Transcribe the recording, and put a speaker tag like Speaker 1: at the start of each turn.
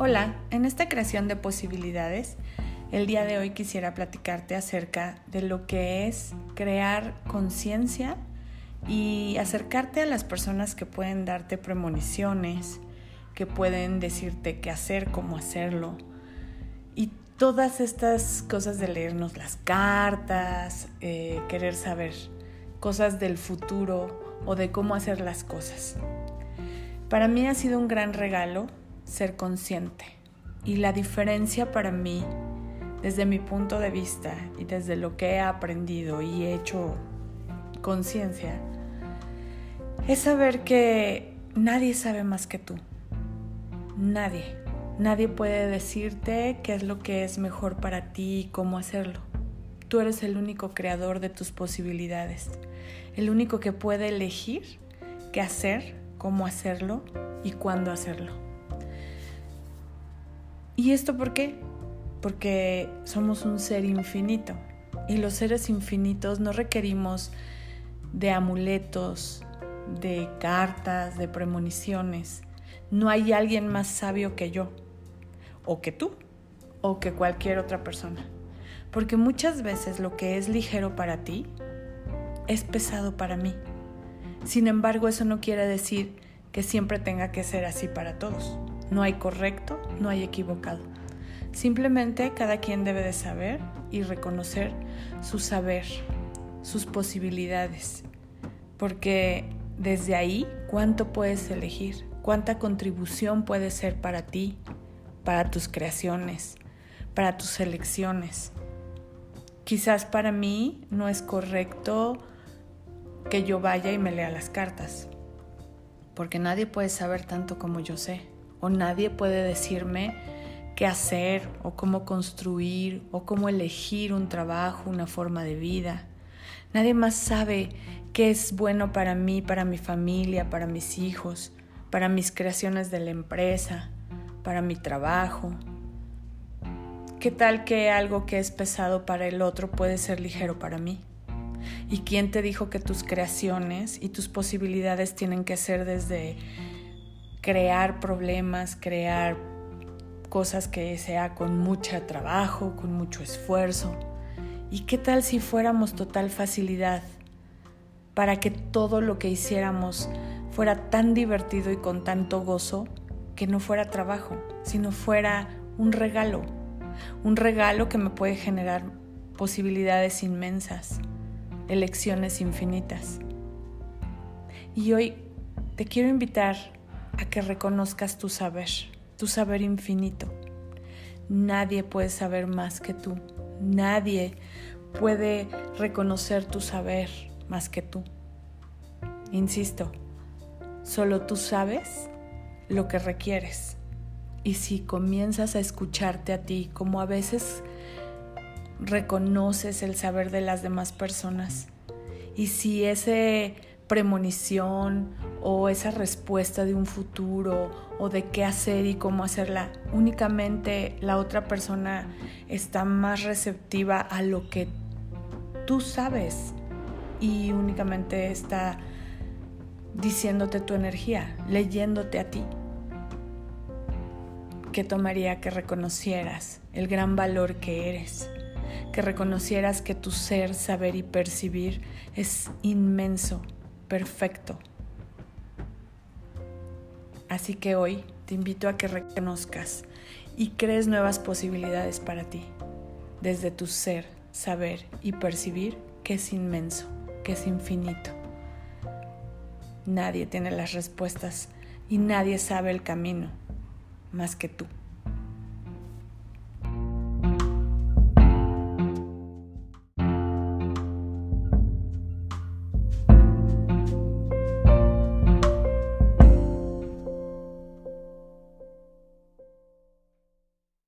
Speaker 1: Hola, en esta creación de posibilidades, el día de hoy quisiera platicarte acerca de lo que es crear conciencia y acercarte a las personas que pueden darte premoniciones, que pueden decirte qué hacer, cómo hacerlo. Y todas estas cosas de leernos las cartas, eh, querer saber cosas del futuro o de cómo hacer las cosas. Para mí ha sido un gran regalo ser consciente. Y la diferencia para mí, desde mi punto de vista y desde lo que he aprendido y he hecho conciencia, es saber que nadie sabe más que tú. Nadie. Nadie puede decirte qué es lo que es mejor para ti y cómo hacerlo. Tú eres el único creador de tus posibilidades, el único que puede elegir qué hacer, cómo hacerlo y cuándo hacerlo. ¿Y esto por qué? Porque somos un ser infinito y los seres infinitos no requerimos de amuletos, de cartas, de premoniciones. No hay alguien más sabio que yo, o que tú, o que cualquier otra persona. Porque muchas veces lo que es ligero para ti es pesado para mí. Sin embargo, eso no quiere decir que siempre tenga que ser así para todos. No hay correcto, no hay equivocado. Simplemente cada quien debe de saber y reconocer su saber, sus posibilidades, porque desde ahí cuánto puedes elegir, cuánta contribución puede ser para ti, para tus creaciones, para tus elecciones. Quizás para mí no es correcto que yo vaya y me lea las cartas, porque nadie puede saber tanto como yo sé o nadie puede decirme qué hacer o cómo construir o cómo elegir un trabajo, una forma de vida. Nadie más sabe qué es bueno para mí, para mi familia, para mis hijos, para mis creaciones de la empresa, para mi trabajo. ¿Qué tal que algo que es pesado para el otro puede ser ligero para mí? ¿Y quién te dijo que tus creaciones y tus posibilidades tienen que ser desde crear problemas, crear cosas que sea con mucho trabajo, con mucho esfuerzo. ¿Y qué tal si fuéramos total facilidad para que todo lo que hiciéramos fuera tan divertido y con tanto gozo que no fuera trabajo, sino fuera un regalo? Un regalo que me puede generar posibilidades inmensas, elecciones infinitas. Y hoy te quiero invitar a que reconozcas tu saber, tu saber infinito. Nadie puede saber más que tú. Nadie puede reconocer tu saber más que tú. Insisto, solo tú sabes lo que requieres. Y si comienzas a escucharte a ti como a veces reconoces el saber de las demás personas, y si ese premonición o esa respuesta de un futuro o de qué hacer y cómo hacerla. Únicamente la otra persona está más receptiva a lo que tú sabes y únicamente está diciéndote tu energía, leyéndote a ti. ¿Qué tomaría que reconocieras el gran valor que eres? Que reconocieras que tu ser, saber y percibir es inmenso perfecto. Así que hoy te invito a que reconozcas y crees nuevas posibilidades para ti, desde tu ser, saber y percibir que es inmenso, que es infinito. Nadie tiene las respuestas y nadie sabe el camino más que tú.